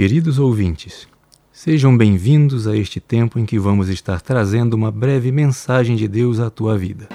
Queridos ouvintes, Sejam bem-vindos a este tempo em que vamos estar trazendo uma breve mensagem de Deus à tua vida.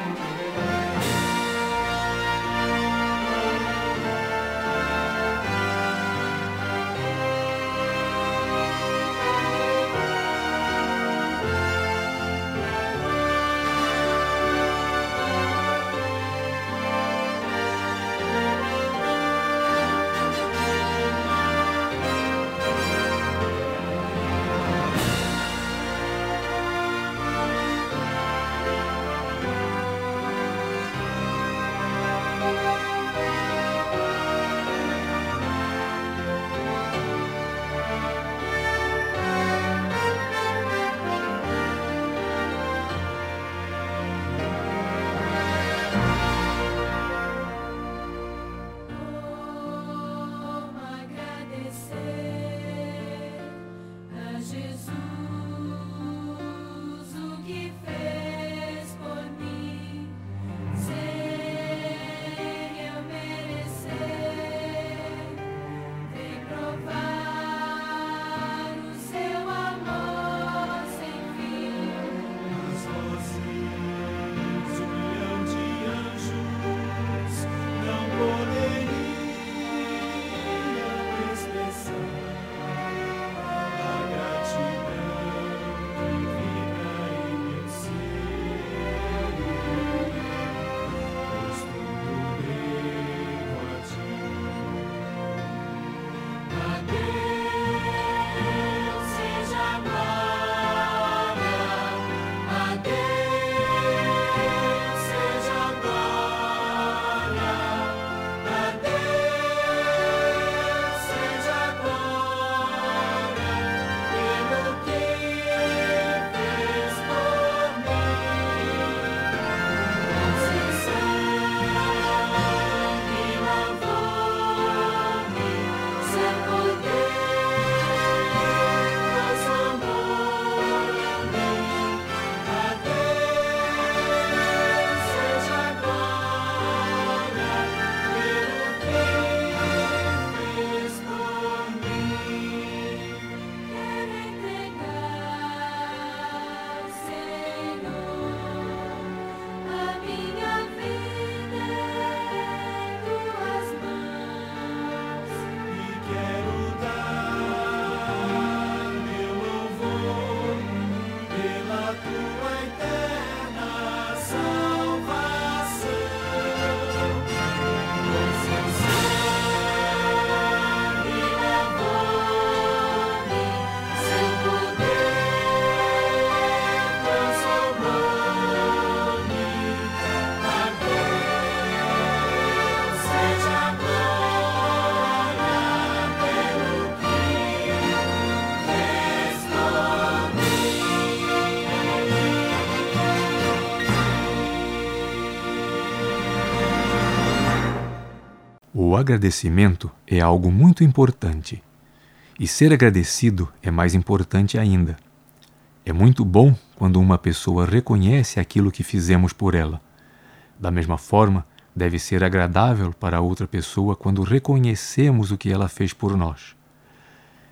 O agradecimento é algo muito importante. E ser agradecido é mais importante ainda. É muito bom quando uma pessoa reconhece aquilo que fizemos por ela. Da mesma forma, deve ser agradável para outra pessoa quando reconhecemos o que ela fez por nós.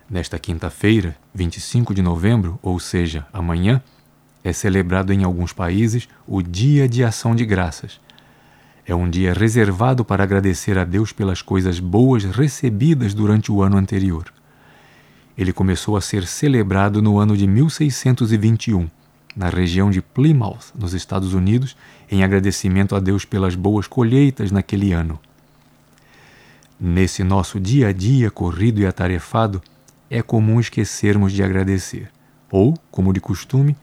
Nesta quinta-feira, 25 de novembro, ou seja, amanhã, é celebrado em alguns países o Dia de Ação de Graças é um dia reservado para agradecer a Deus pelas coisas boas recebidas durante o ano anterior. Ele começou a ser celebrado no ano de 1621, na região de Plymouth, nos Estados Unidos, em agradecimento a Deus pelas boas colheitas naquele ano. Nesse nosso dia a dia corrido e atarefado, é comum esquecermos de agradecer, ou, como de costume,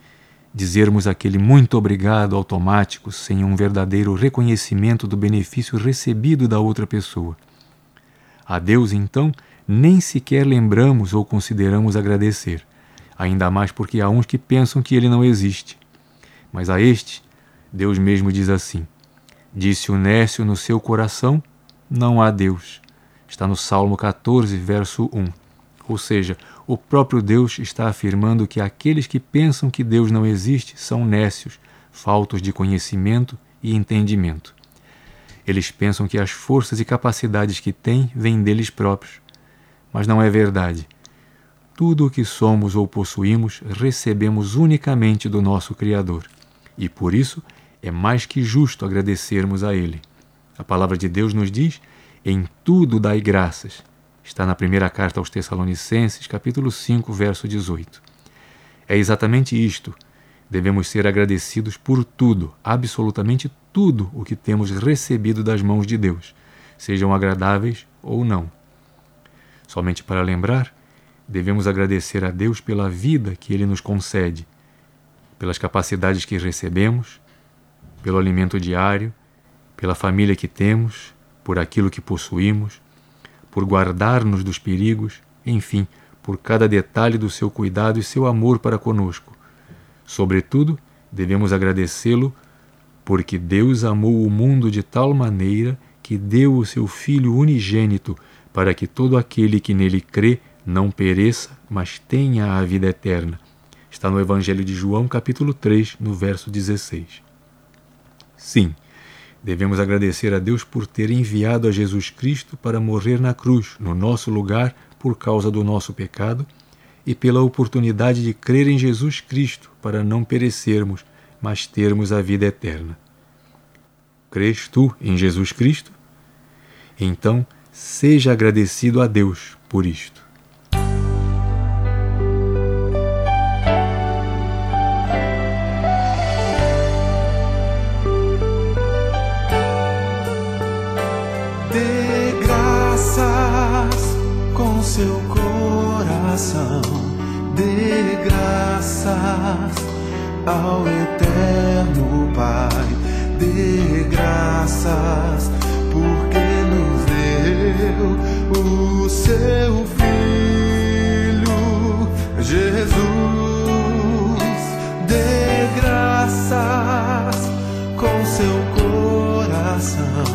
dizermos aquele muito obrigado automático sem um verdadeiro reconhecimento do benefício recebido da outra pessoa. A Deus, então, nem sequer lembramos ou consideramos agradecer, ainda mais porque há uns que pensam que ele não existe. Mas a este, Deus mesmo diz assim: Disse o Nécio no seu coração: Não há Deus. Está no Salmo 14, verso 1. Ou seja, o próprio Deus está afirmando que aqueles que pensam que Deus não existe são nécios, faltos de conhecimento e entendimento. Eles pensam que as forças e capacidades que têm vêm deles próprios. Mas não é verdade. Tudo o que somos ou possuímos recebemos unicamente do nosso Criador. E por isso é mais que justo agradecermos a Ele. A palavra de Deus nos diz: em tudo dai graças. Está na primeira carta aos Tessalonicenses, capítulo 5, verso 18. É exatamente isto. Devemos ser agradecidos por tudo, absolutamente tudo o que temos recebido das mãos de Deus, sejam agradáveis ou não. Somente para lembrar, devemos agradecer a Deus pela vida que Ele nos concede, pelas capacidades que recebemos, pelo alimento diário, pela família que temos, por aquilo que possuímos, por guardar-nos dos perigos, enfim, por cada detalhe do seu cuidado e seu amor para conosco. Sobretudo, devemos agradecê-lo porque Deus amou o mundo de tal maneira que deu o seu Filho unigênito para que todo aquele que nele crê não pereça, mas tenha a vida eterna. Está no Evangelho de João, capítulo 3, no verso 16. Sim, devemos agradecer a Deus por ter enviado a Jesus Cristo para morrer na cruz, no nosso lugar, por causa do nosso pecado, e pela oportunidade de crer em Jesus Cristo para não perecermos, mas termos a vida eterna. Crês tu em Jesus Cristo? Então, Seja agradecido a Deus por isto. Graças ao Eterno Pai, dê graças porque o seu filho Jesus. Dê graças com seu coração,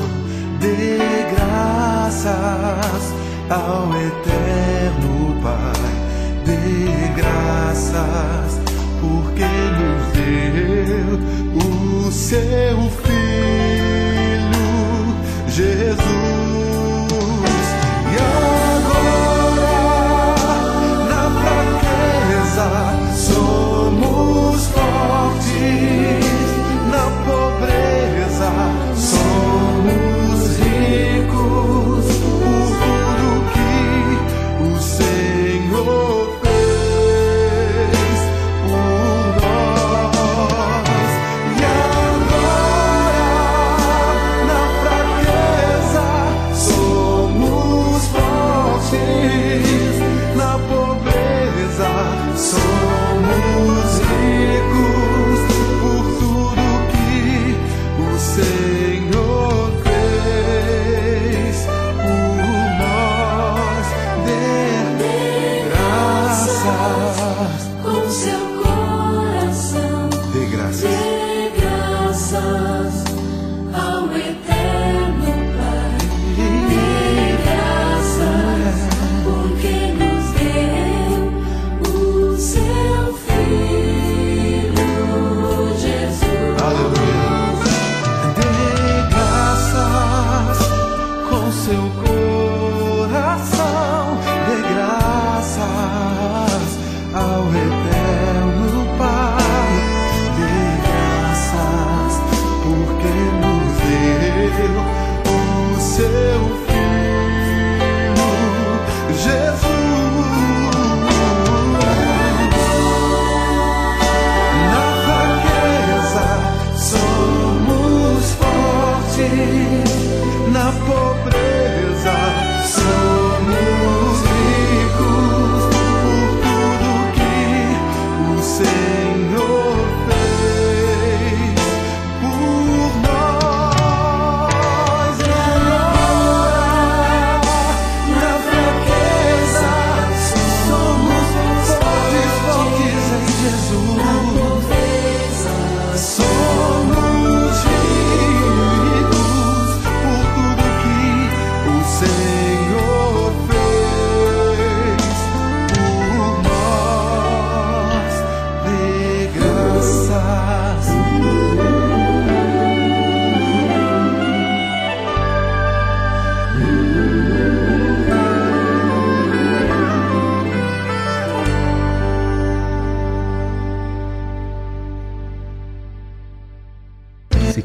dê graças ao eterno Pai, dê graças porque nos deu o seu filho Jesus.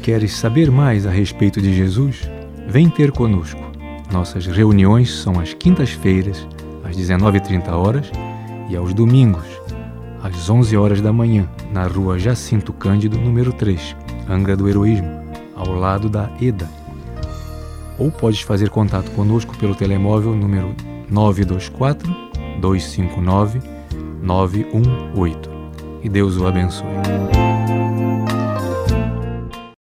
Queres saber mais a respeito de Jesus, vem ter conosco. Nossas reuniões são às quintas-feiras, às 19h30 e aos domingos, às 11 horas da manhã, na rua Jacinto Cândido, número 3, Angra do Heroísmo, ao lado da EDA. Ou podes fazer contato conosco pelo telemóvel número 924 259 918. E Deus o abençoe.